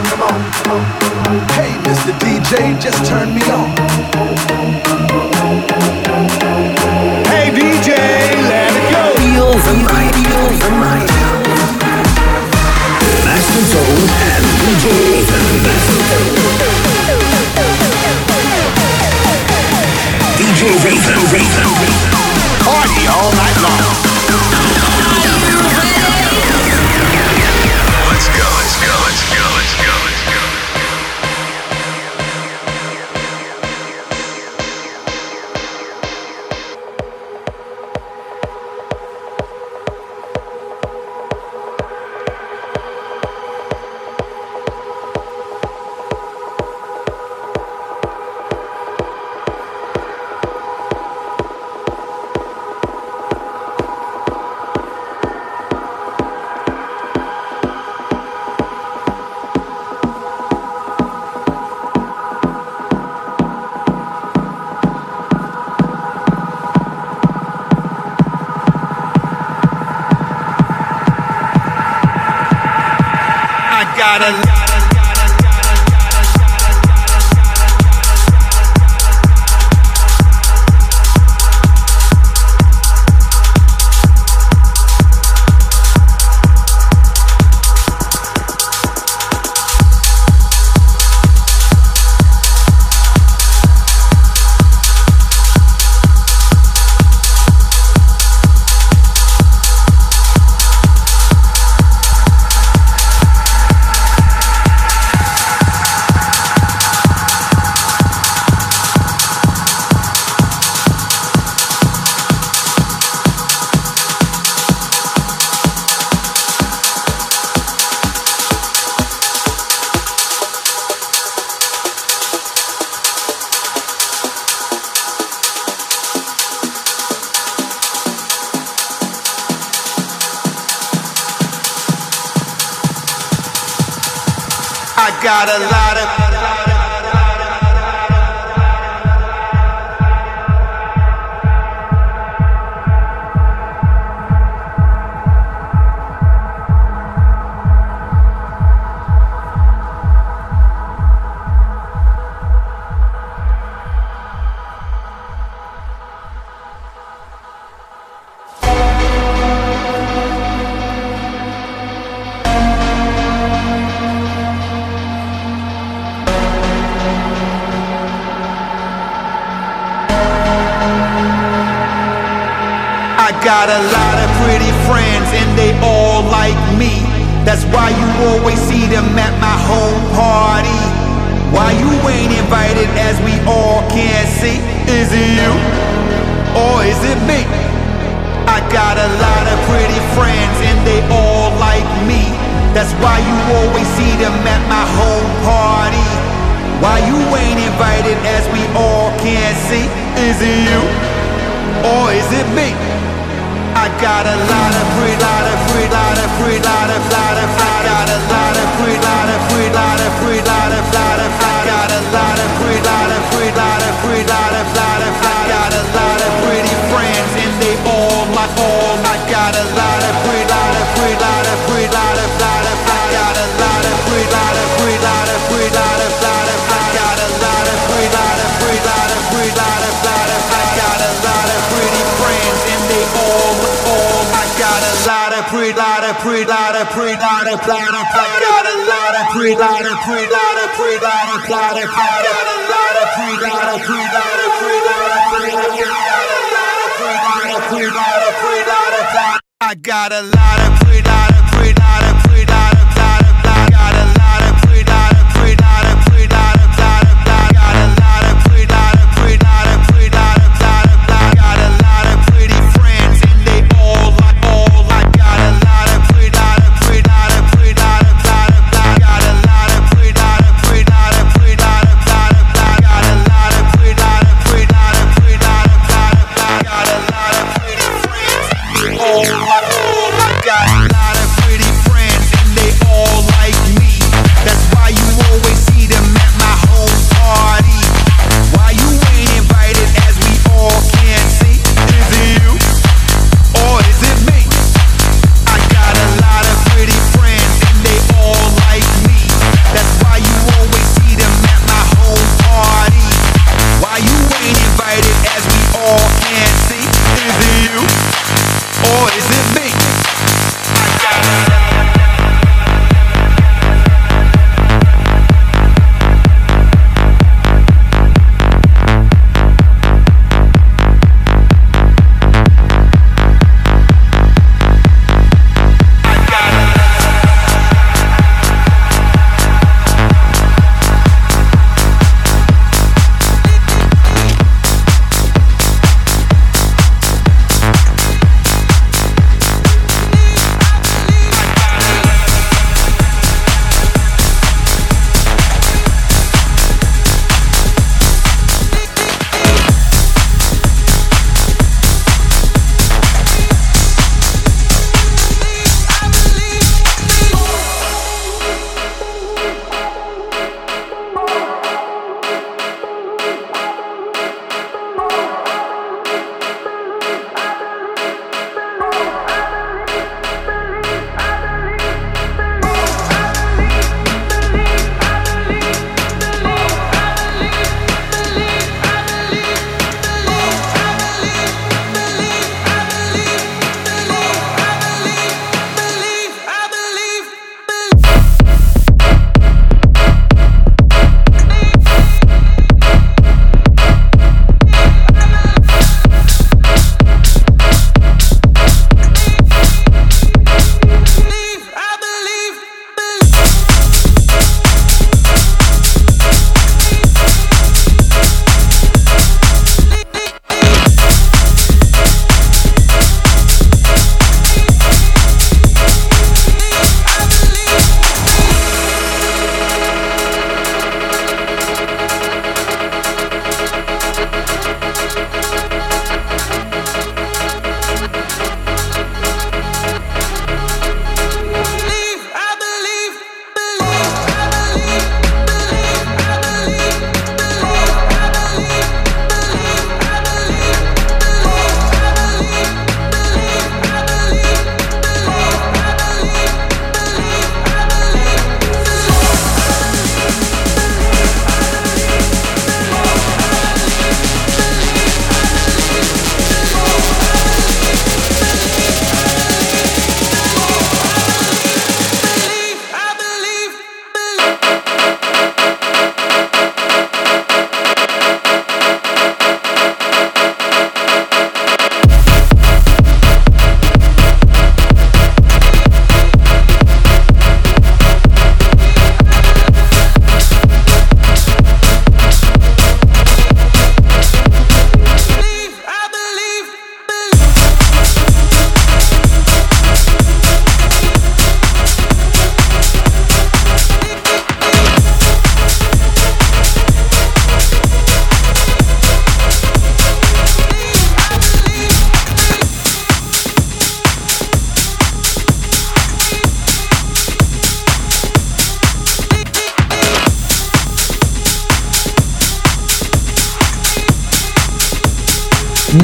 Hey, Mr. DJ, just turn me on. Hey, DJ, let it go. Master Zone and DJ Ethan. DJ Ethan, Ethan. Party all night long. Got a lot of pretty friends and they all like me. That's why you always see them at my home party. Why you ain't invited as we all can see? Is it you or is it me? I got a lot of pretty friends and they all like me. That's why you always see them at my home party. Why you ain't invited as we all can see? Is it you or is it me? I got a lot of free, lot of free, lot of free, lot of, lot of, I got a lot of free, lot of free, lot of free, lot of, lot of, I got a lot of free, lot of free, lot of free, lot of, lot of, I got a lot of pretty friends and they all my all. I got a lot of free, lot of free, lot of free, lot of, lot of, I got a lot of free, lot of free, lot of free, lot of, lot of, I got a lot of free, lot of free, lot of free, lot of, lot of, I got a of, I got a lot of pretty, lot of pretty, lot of pretty, lot of, lot of, I got a lot of pretty, lot of pretty, lot of pretty, lot of pretty, I got a lot of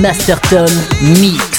Masterton Mix.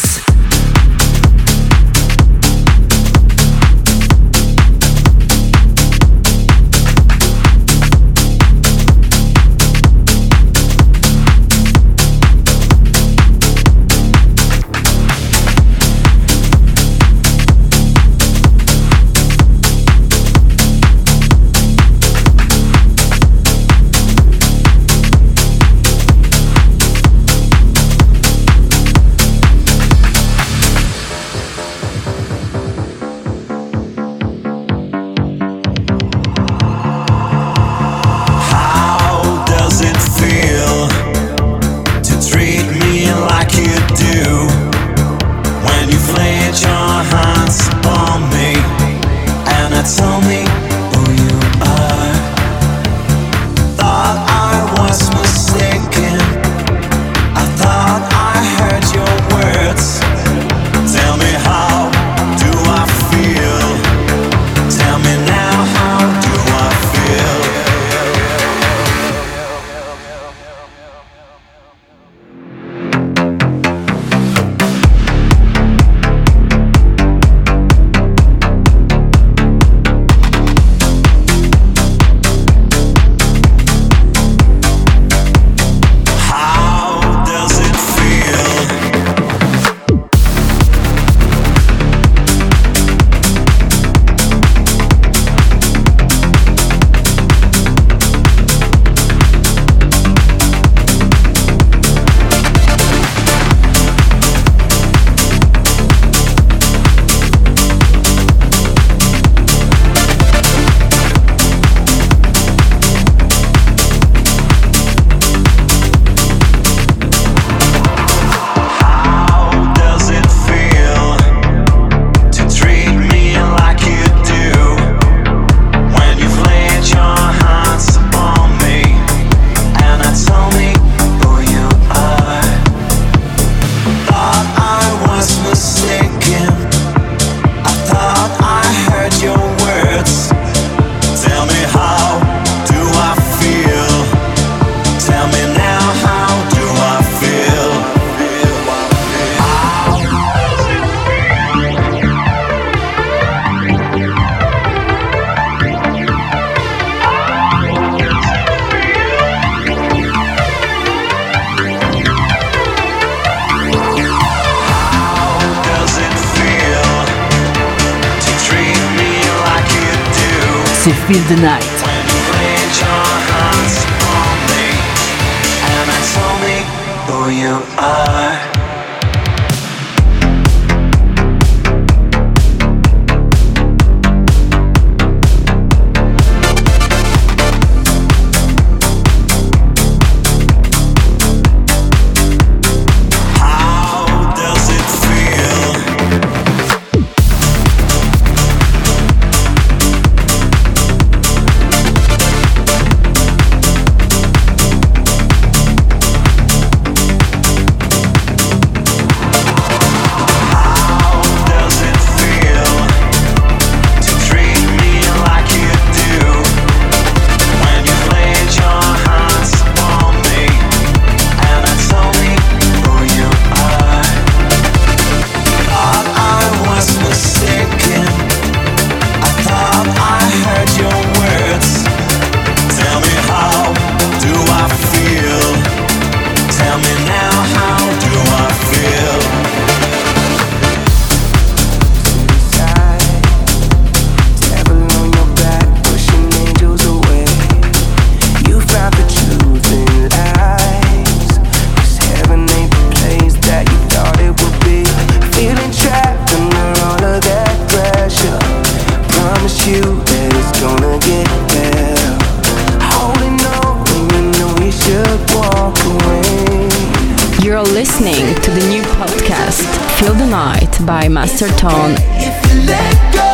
Master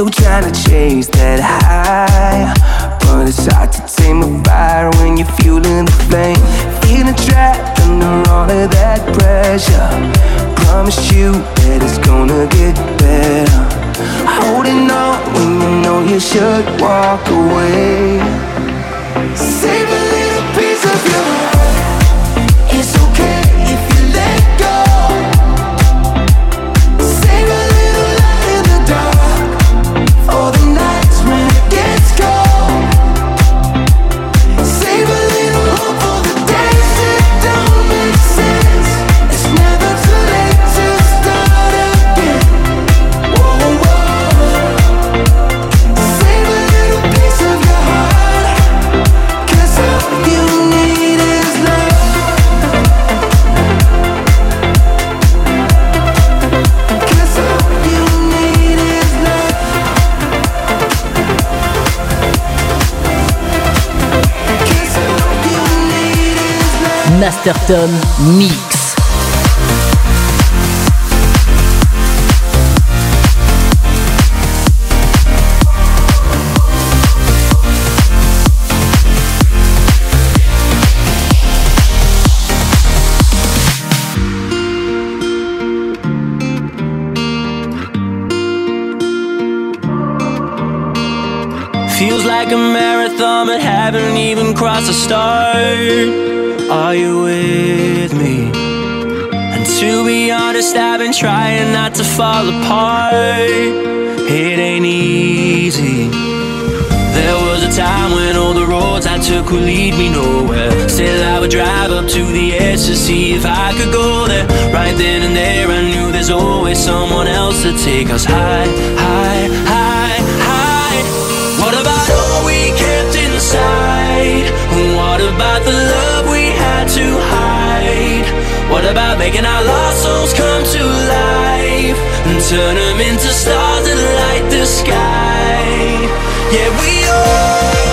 Still trying to chase that high. But it's hard to tame a fire when you're fueling the flame. Feeling trapped under all of that pressure. Promise you that it's gonna get better. Holding on when you know you should walk away. Masterton Mix. Feels like a marathon, but haven't even crossed the start. Are you with me? And to be honest, I've been trying not to fall apart. It ain't easy. There was a time when all the roads I took would lead me nowhere. Still, I would drive up to the edge to see if I could go there. Right then and there, I knew there's always someone else to take us high, high, high, high. What about about making our lost souls come to life and turn them into stars that light the sky? Yeah, we all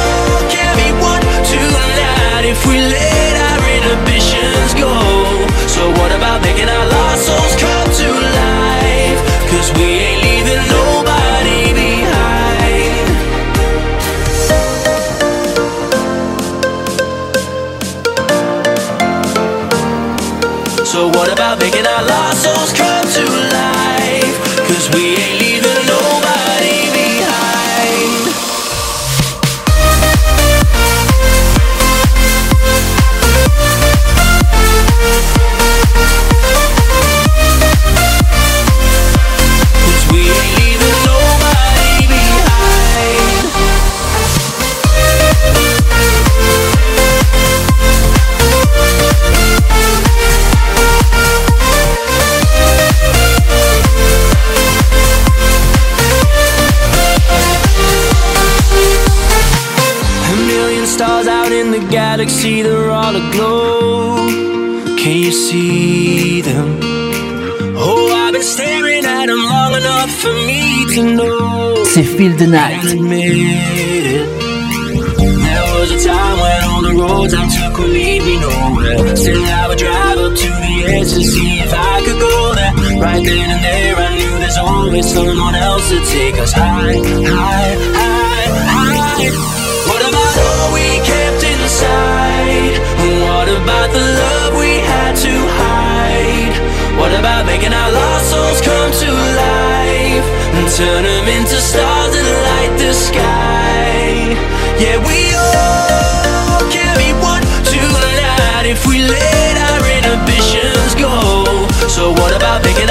galaxy, they're all aglow. Can you see them? Oh, I've been staring at them long enough for me to know. C'est Feel the Night. I'll admit it. There was a time when all the roads I took would lead me nowhere. Still, I would drive up to the edge to see if I could go there. Right then and there, I knew there's always someone else to take us high, high, high, high. About making our lost souls come to life and turn them into stars that light the sky? Yeah, we all can be one tonight if we let our inhibitions go. So what about making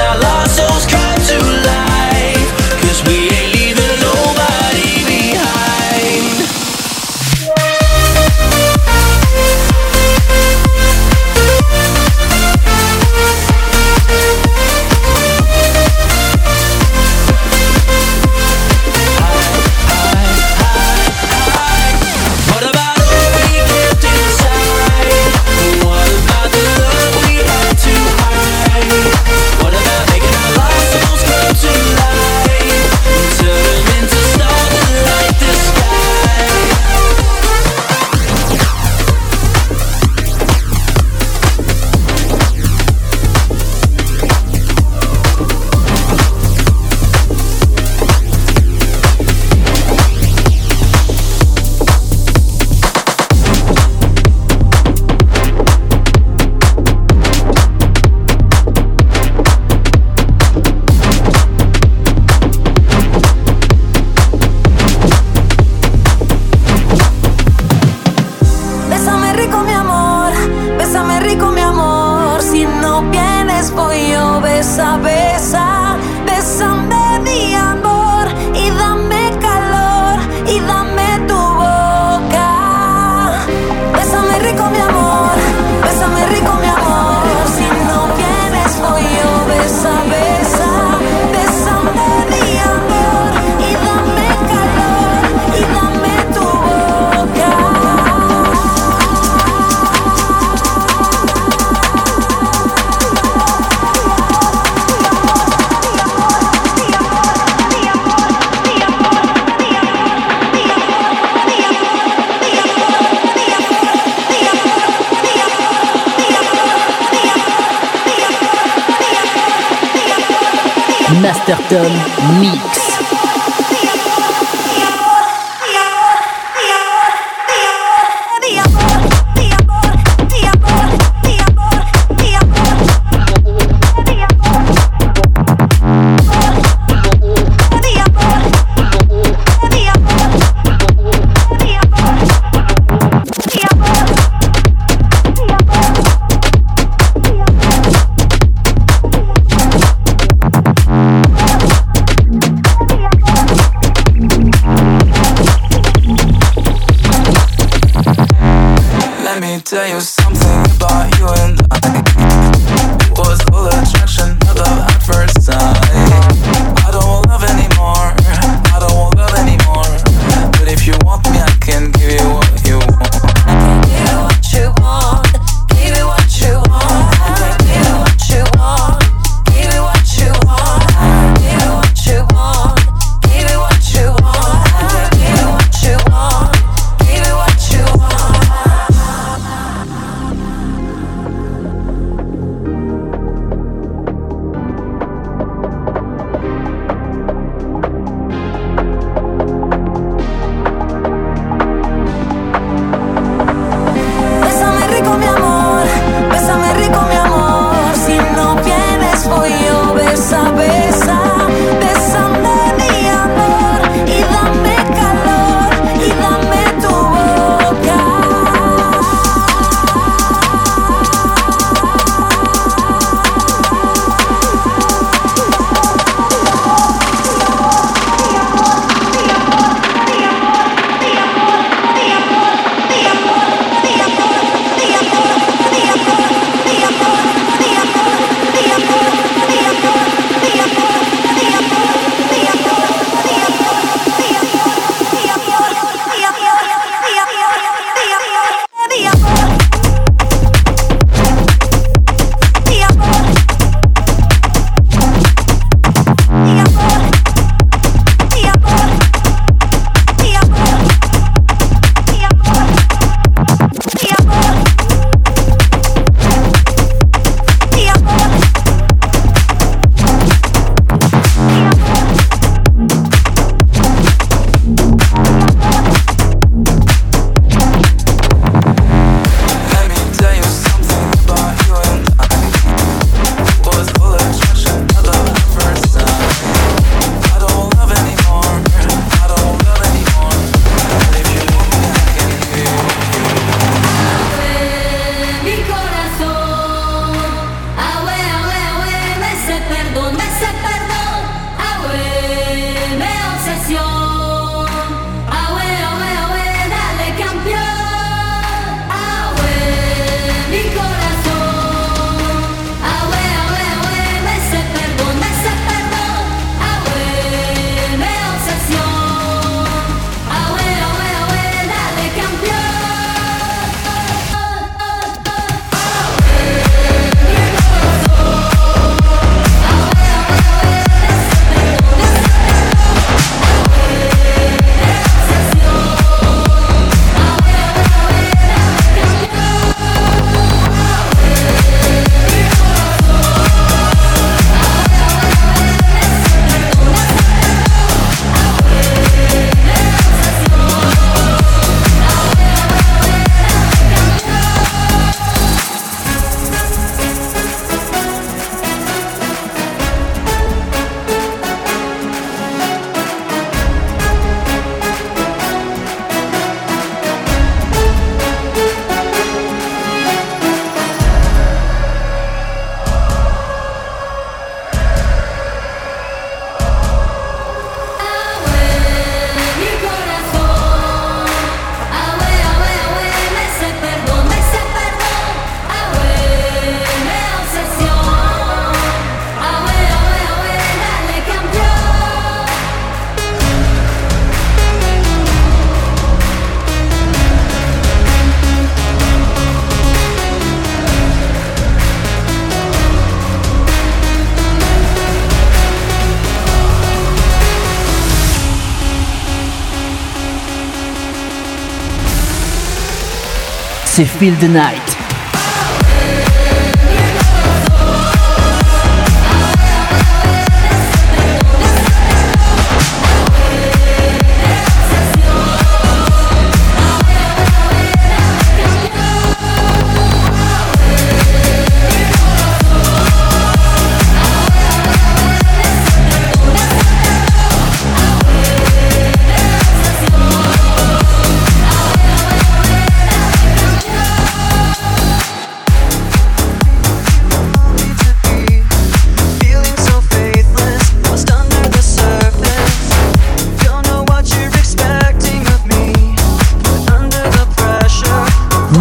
c'est Feel the Night.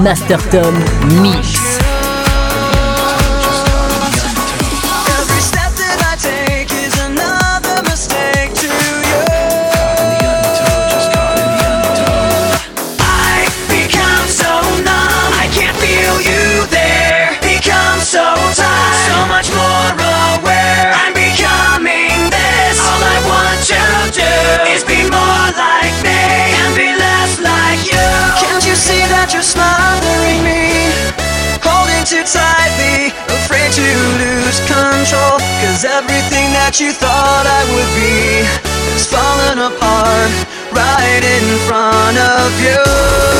Master Tom Mich. love you.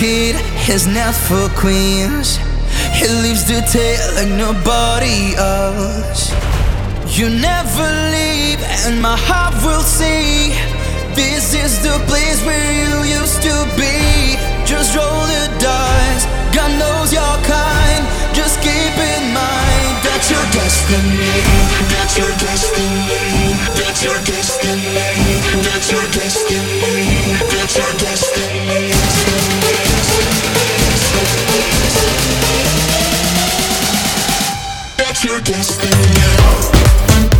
kid not for queens. He leaves the tail like nobody else. You never leave, and my heart will see. This is the place where you used to be. Just roll the dice, God knows your kind. That's your destiny. That's your destiny. That's your destiny. That's your destiny. That's your destiny. That's your destiny.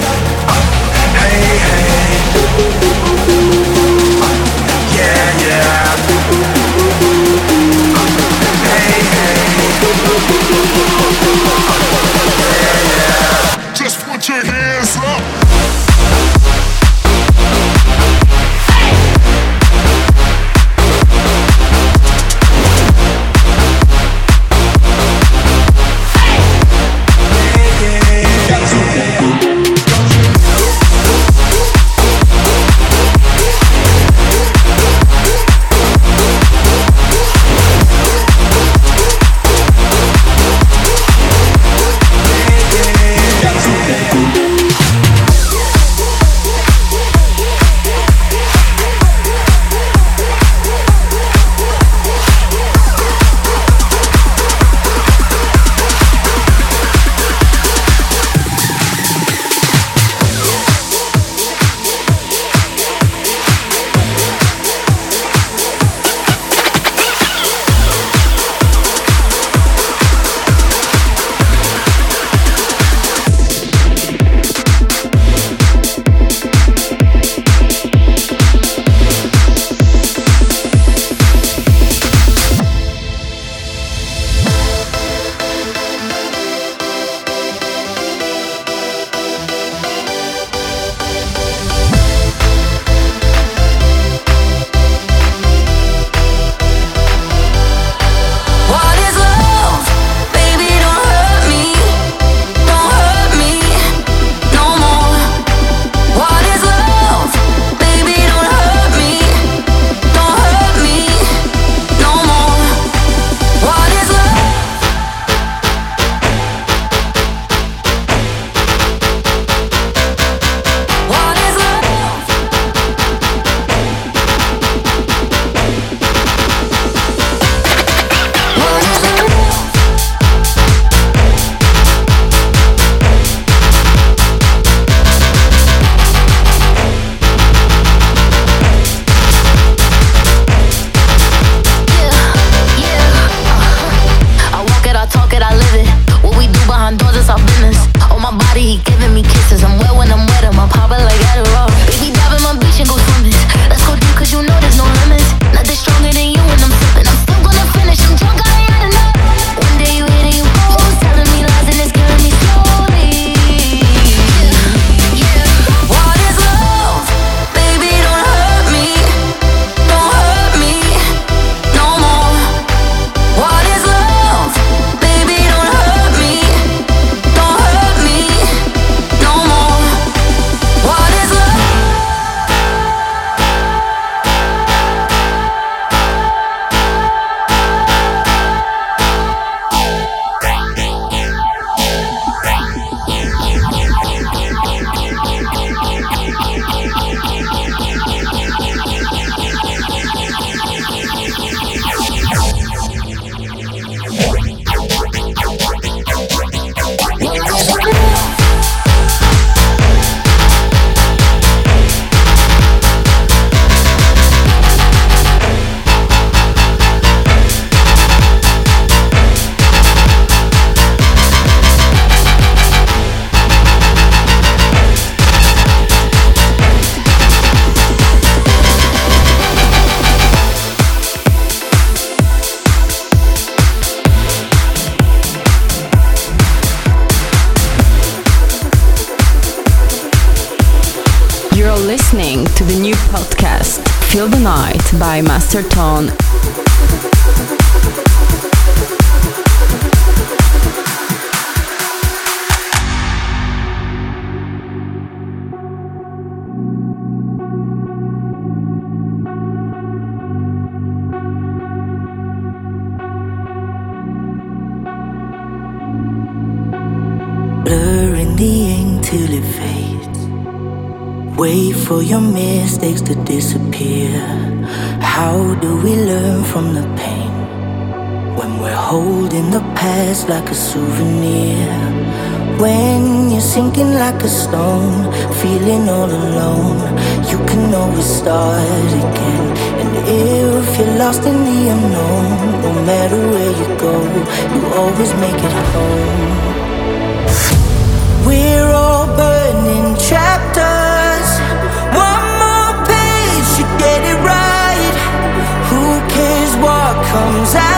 Just put your hands up. lost in the unknown. No matter where you go, you always make it home. We're all burning chapters. One more page to get it right. Who cares what comes out?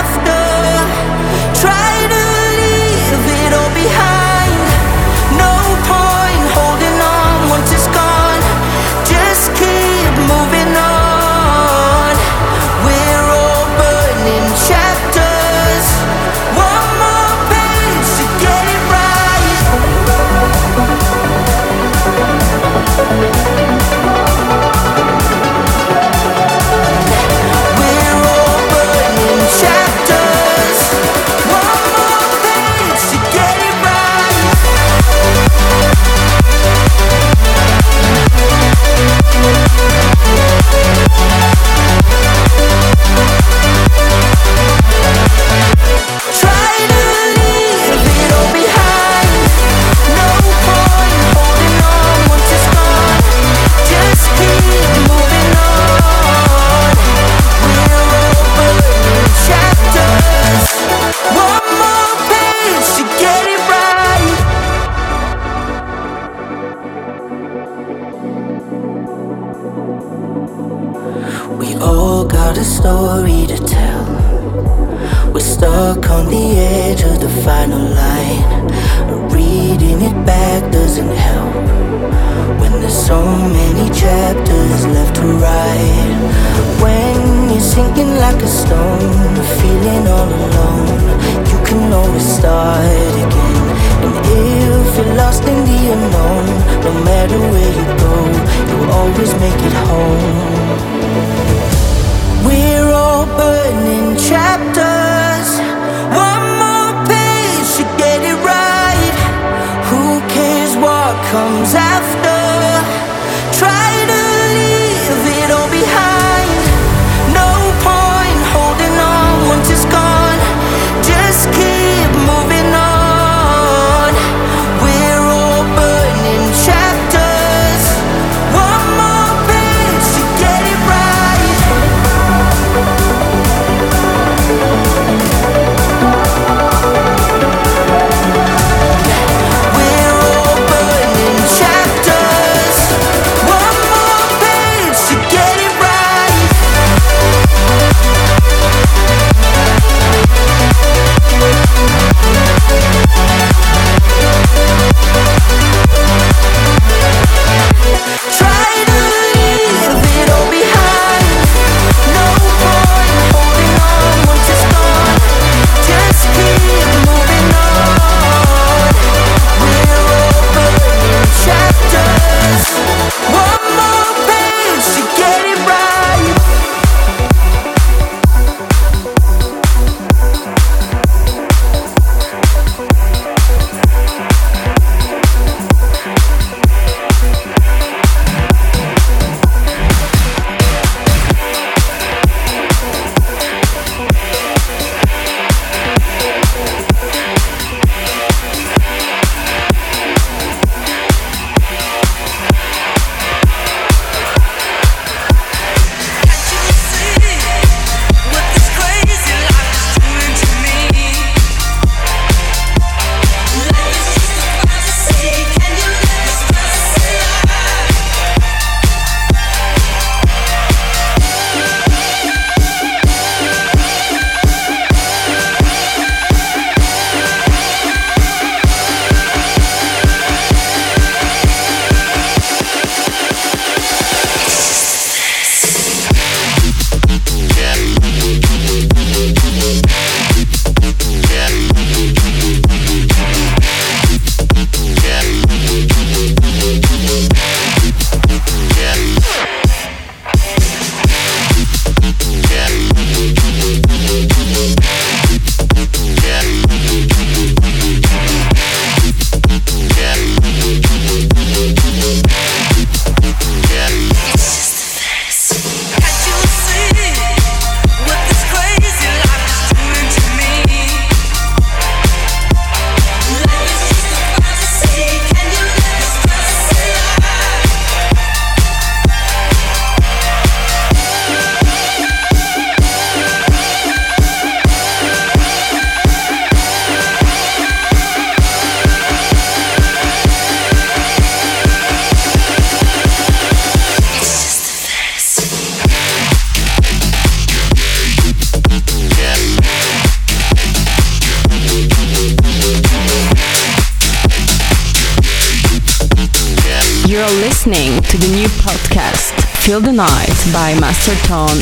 You're listening to the new podcast, Feel the Night by Master Tone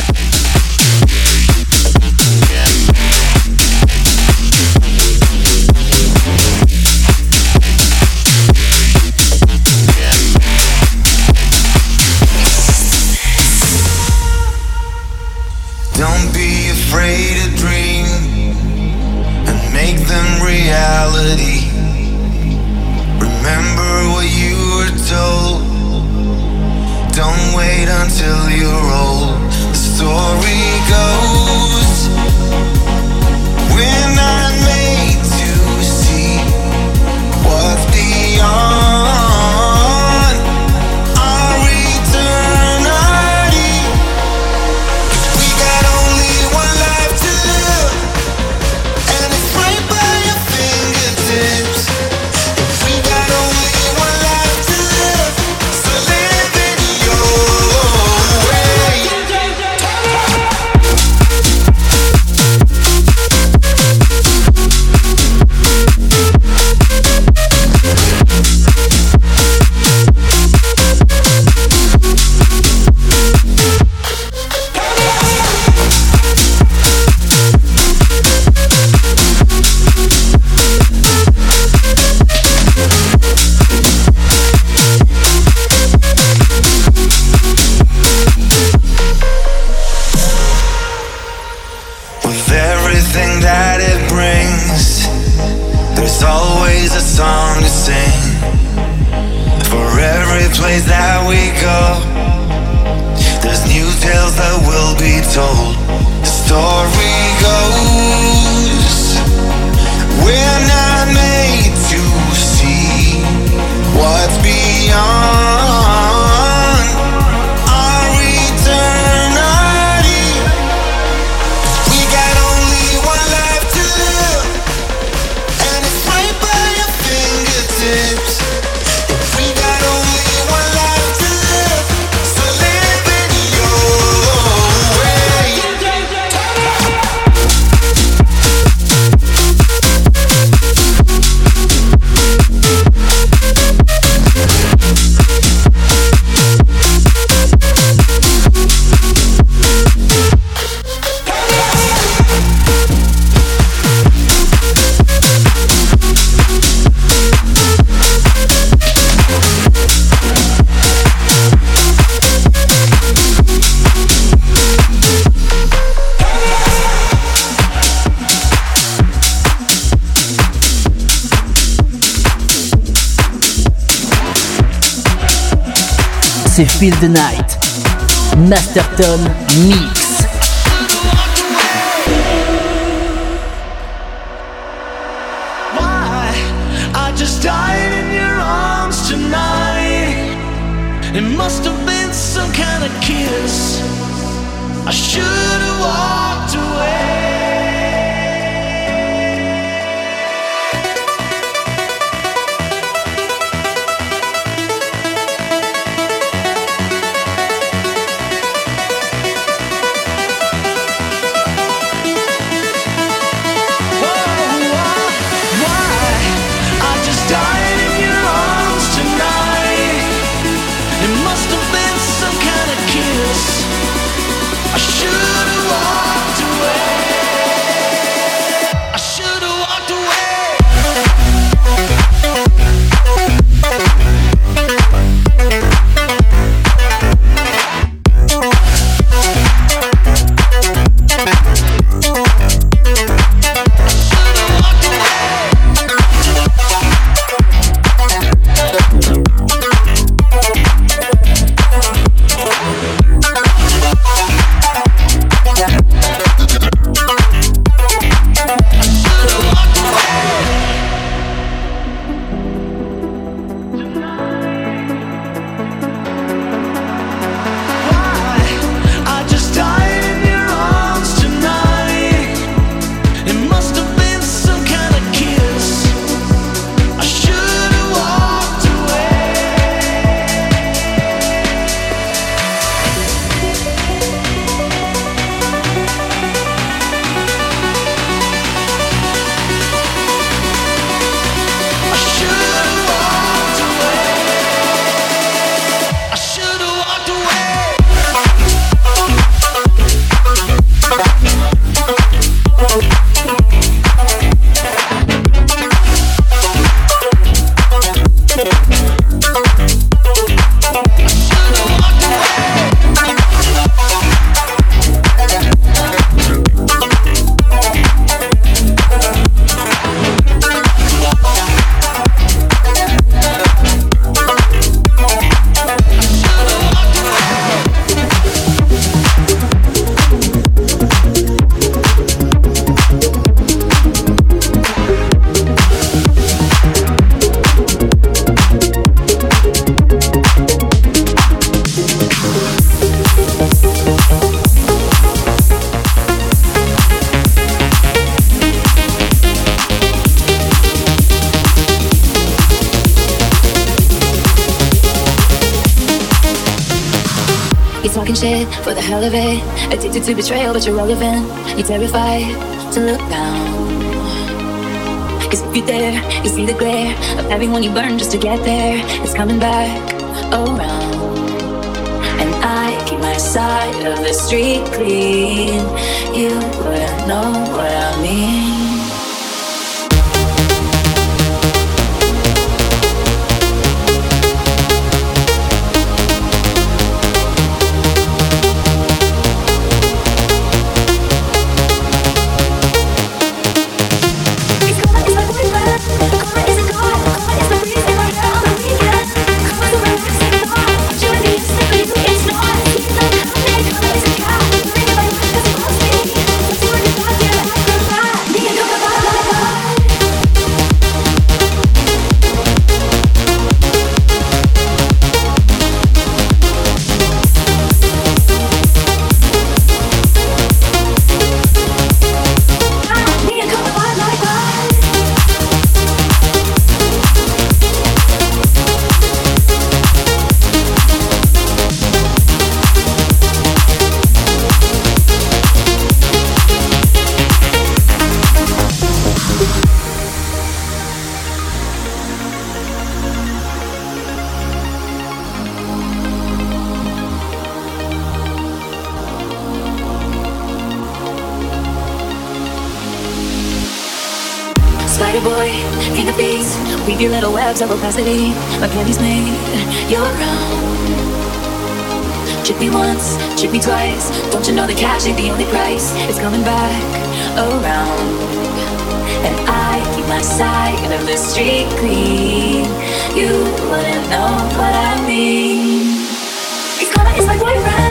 Don't be afraid to dream and make them reality. Remember told. Don't wait until you're old. The story goes, we're not made to see what's beyond. c'est Feel the Night. Masterton me. Addicted to betrayal, but you're relevant. You're terrified to look down. Cause if you dare, you see the glare of everyone you burn just to get there. It's coming back around. And I keep my side of the street clean. You wouldn't know what I mean. Of opacity. My candy's made your crown. Trick me once, trick me twice. Don't you know the cash ain't the only price? It's coming back around. And I keep my side of the street clean. You wouldn't know what I mean. Cause karma is my boyfriend.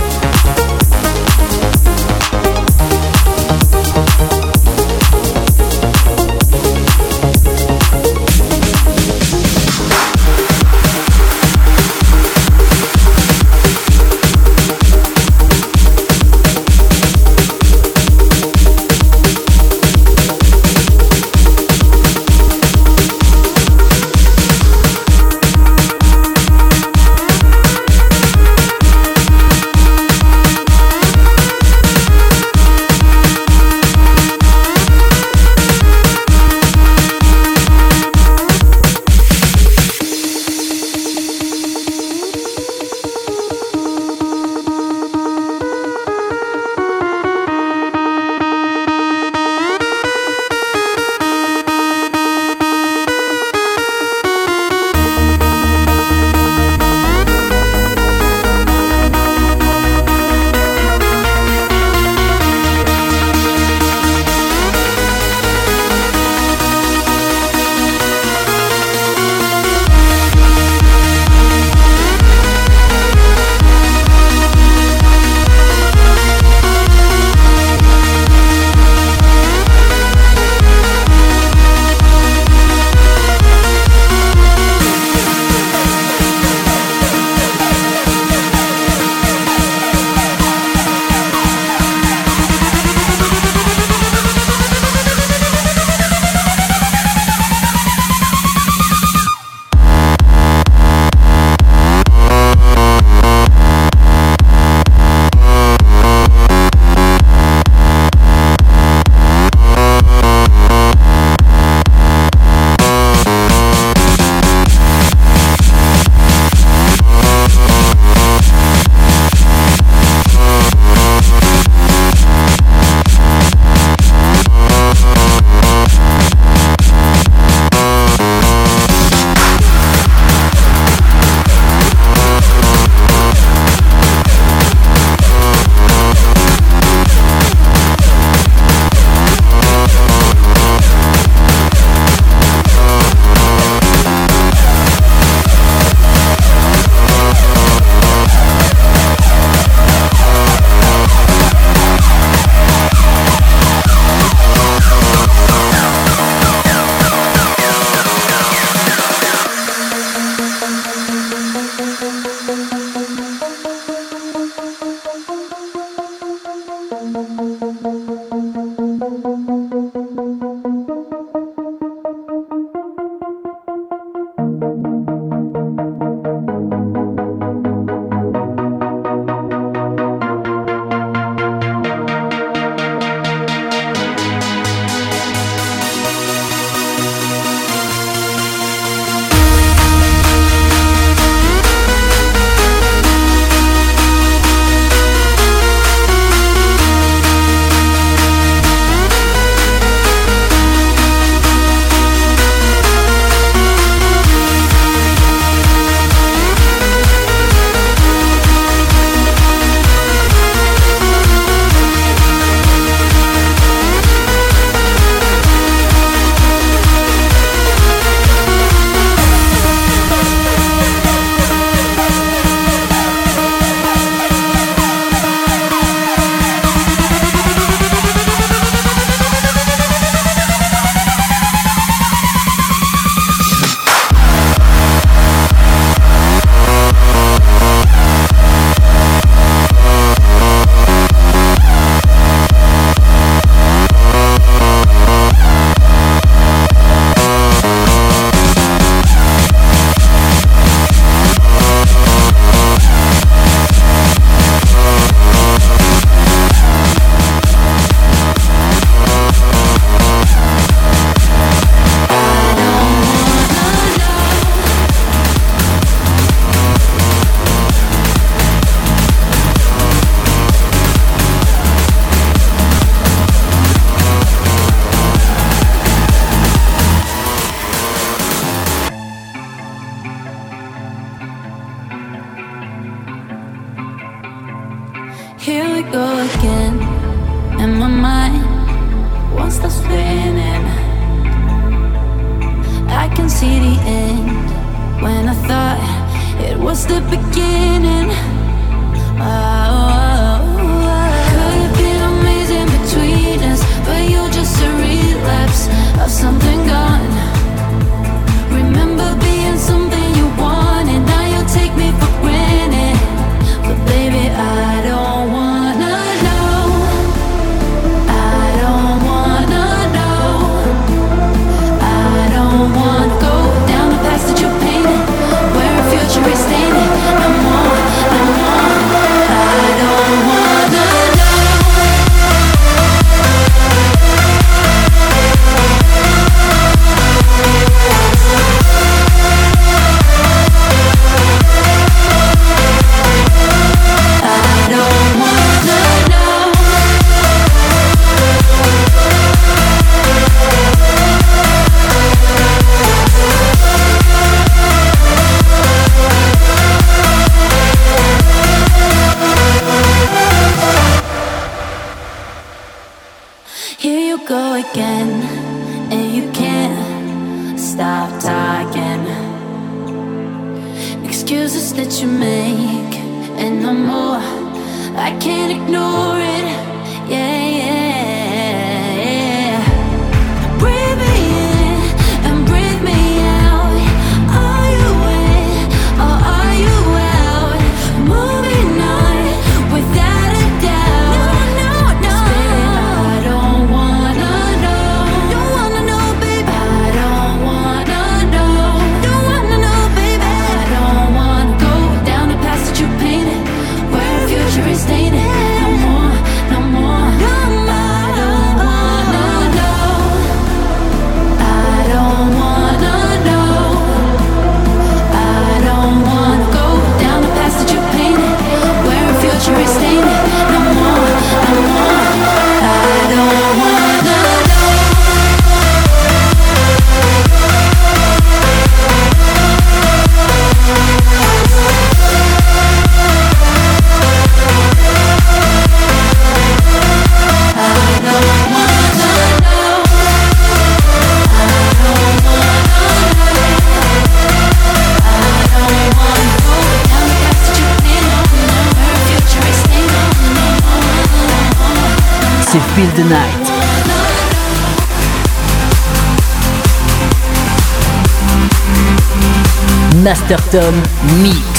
Masterton Mix.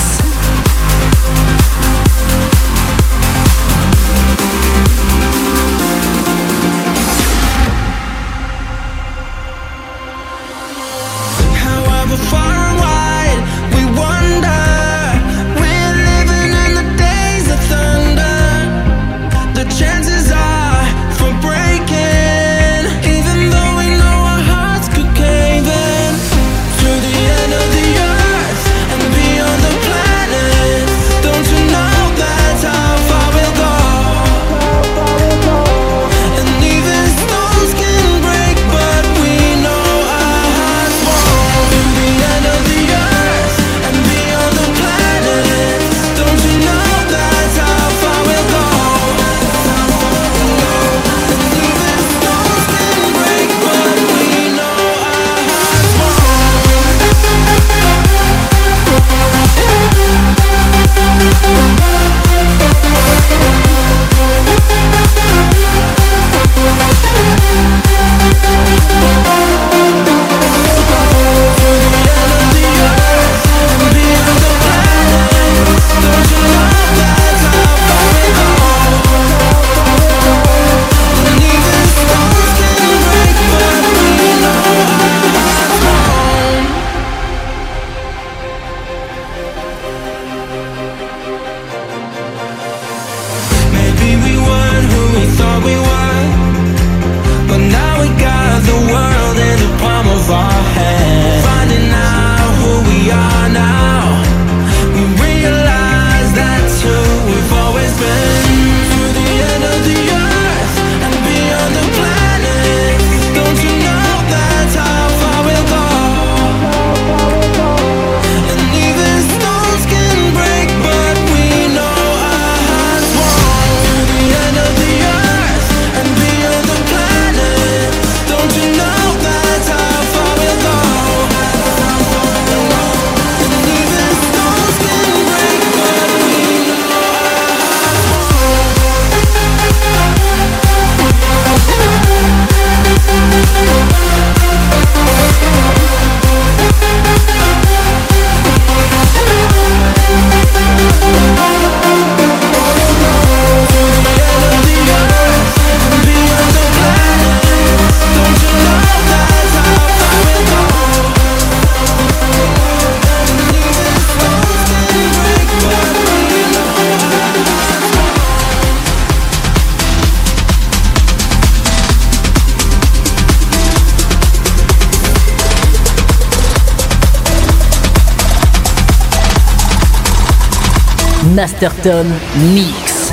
Masterton Mix.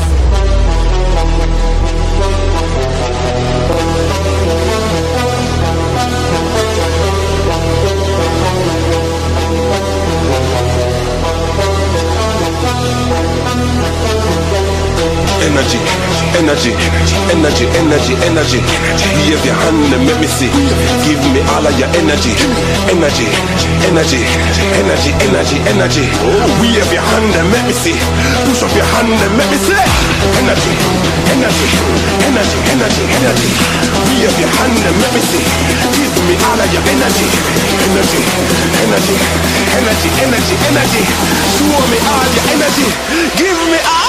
Energy, energy, energy, energy, energy. Wave your hand and make me see. Give me all of your energy, energy, energy, energy, energy, energy. Wave your hand and make me see. Push up your hand and make me see. Energy, energy, energy, energy, energy. Wave your hand and make me see. Give me all of your energy, energy, energy, energy, energy, energy. Show me all your energy. Give me all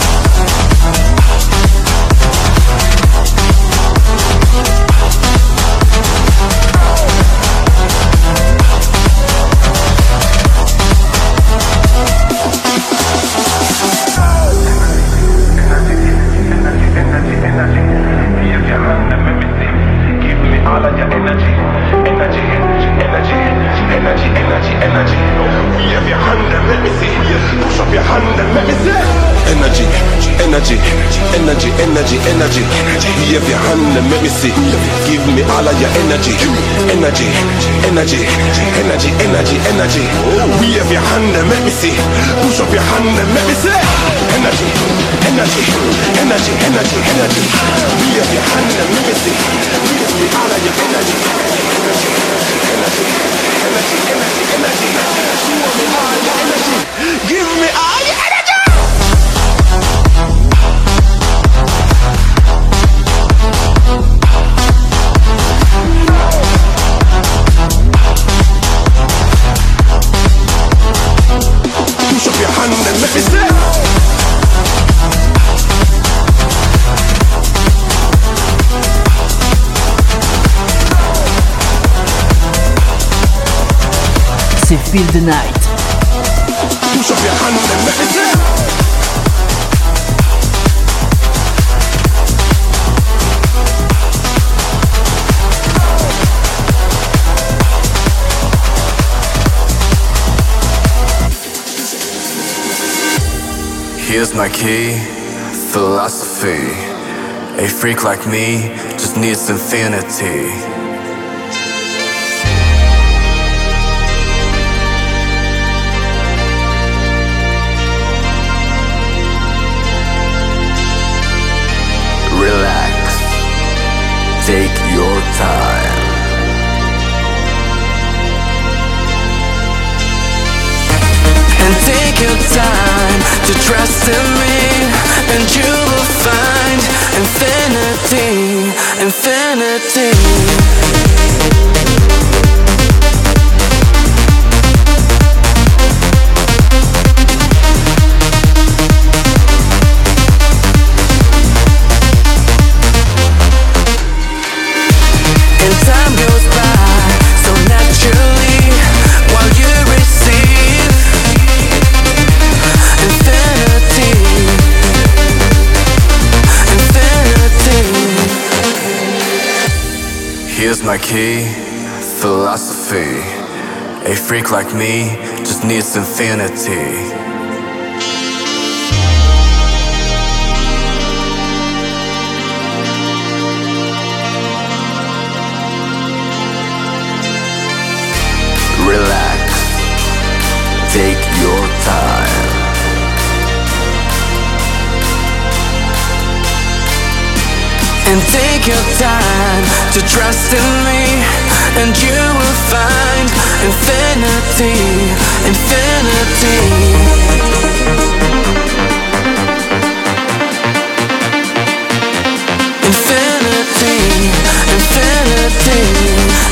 Me see. Here's my key, philosophy. A freak like me just needs infinity. Trust in me, and you will find infinity, infinity. My key, philosophy. A freak like me just needs infinity. Relax, take And take your time to trust in me, and you will find infinity, infinity. Infinity, infinity,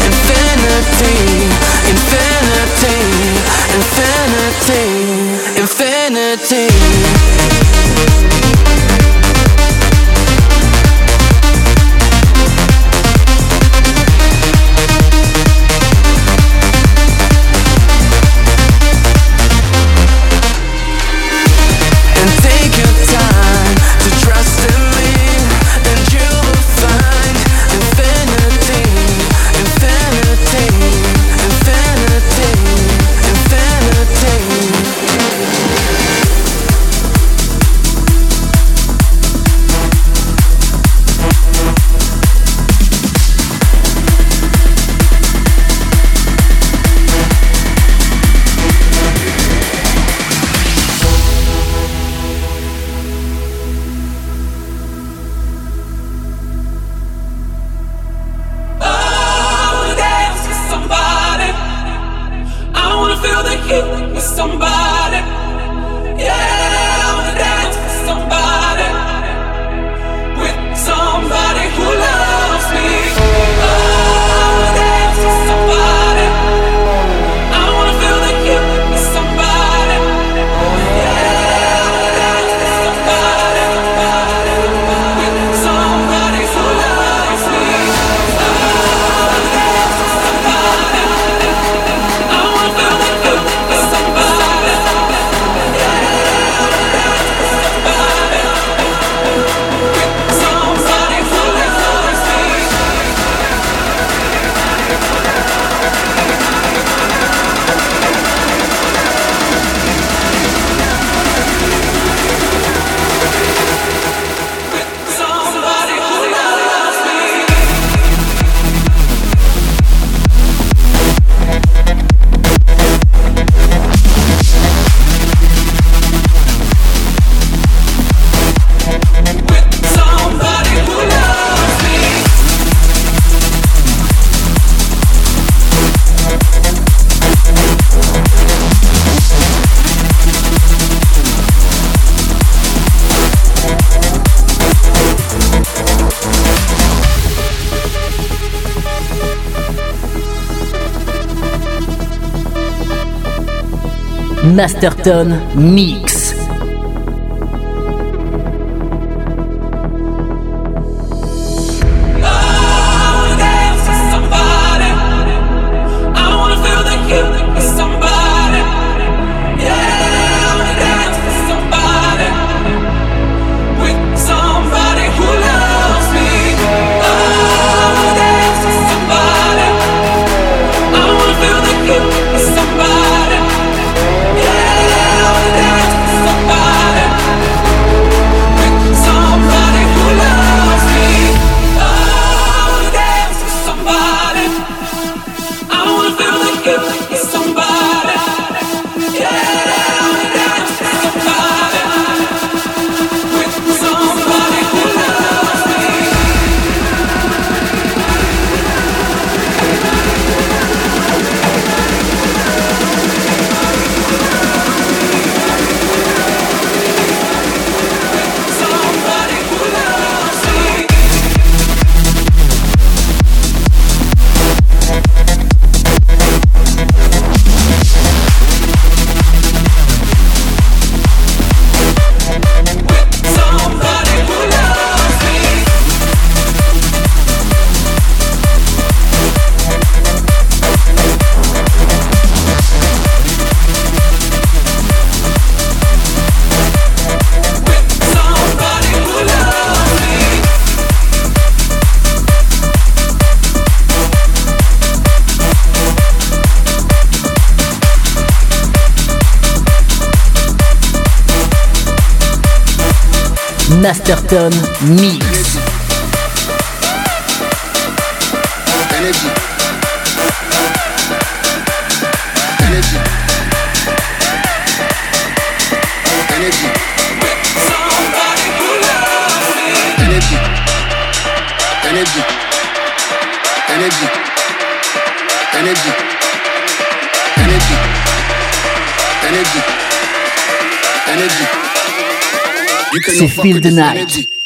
infinity, infinity, infinity, infinity. Masterton Mix. Masterton Mix. Energy. You Feel the Night.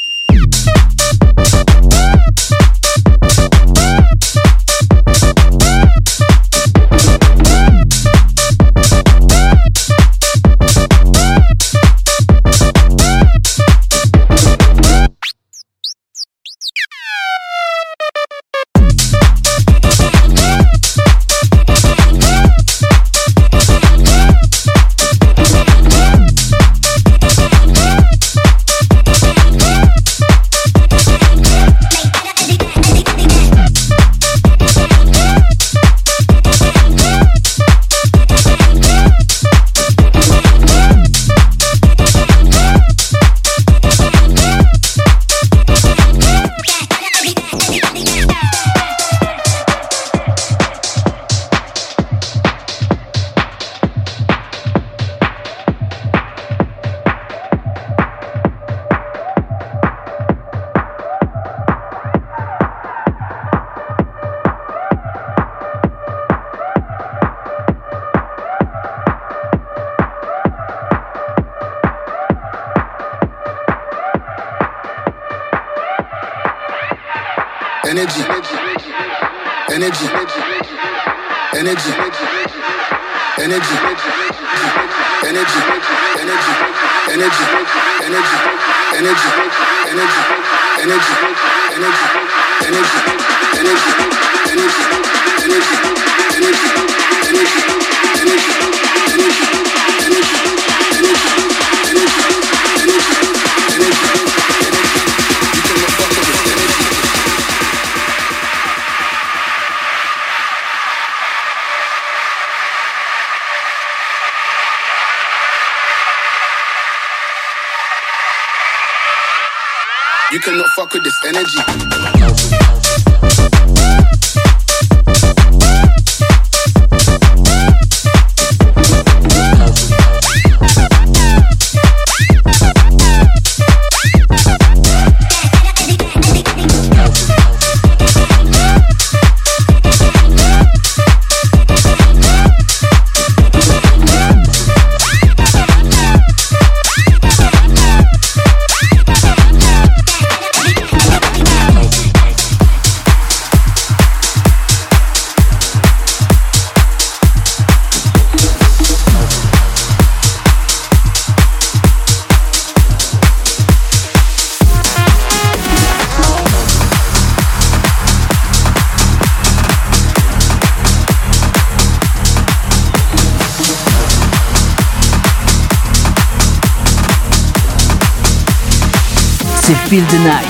Feel the Night.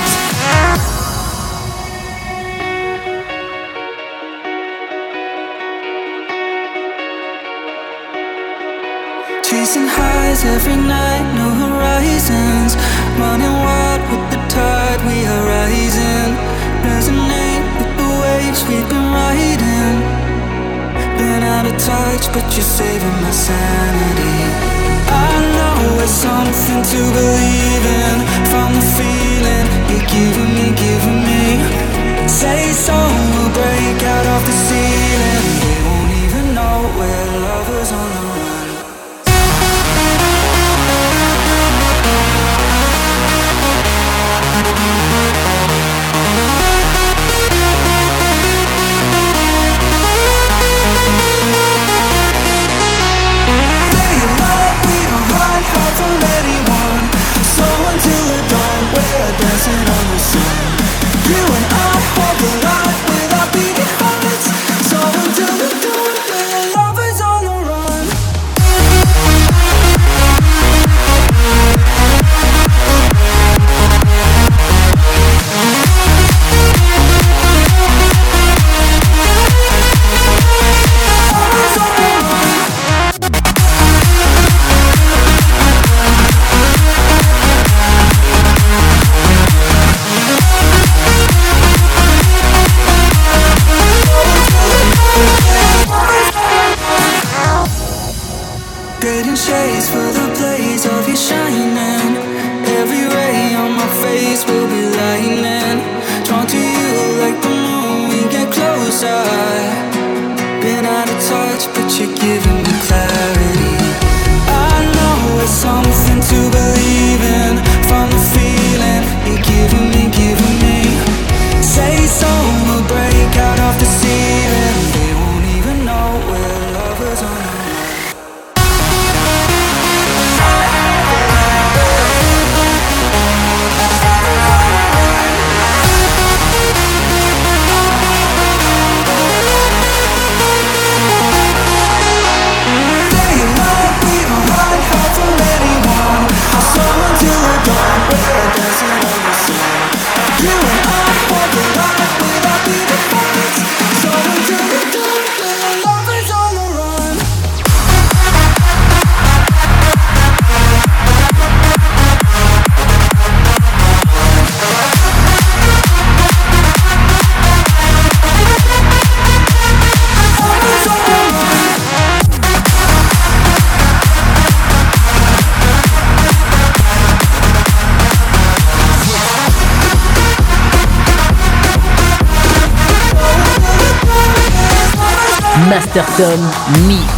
Masterton Mix.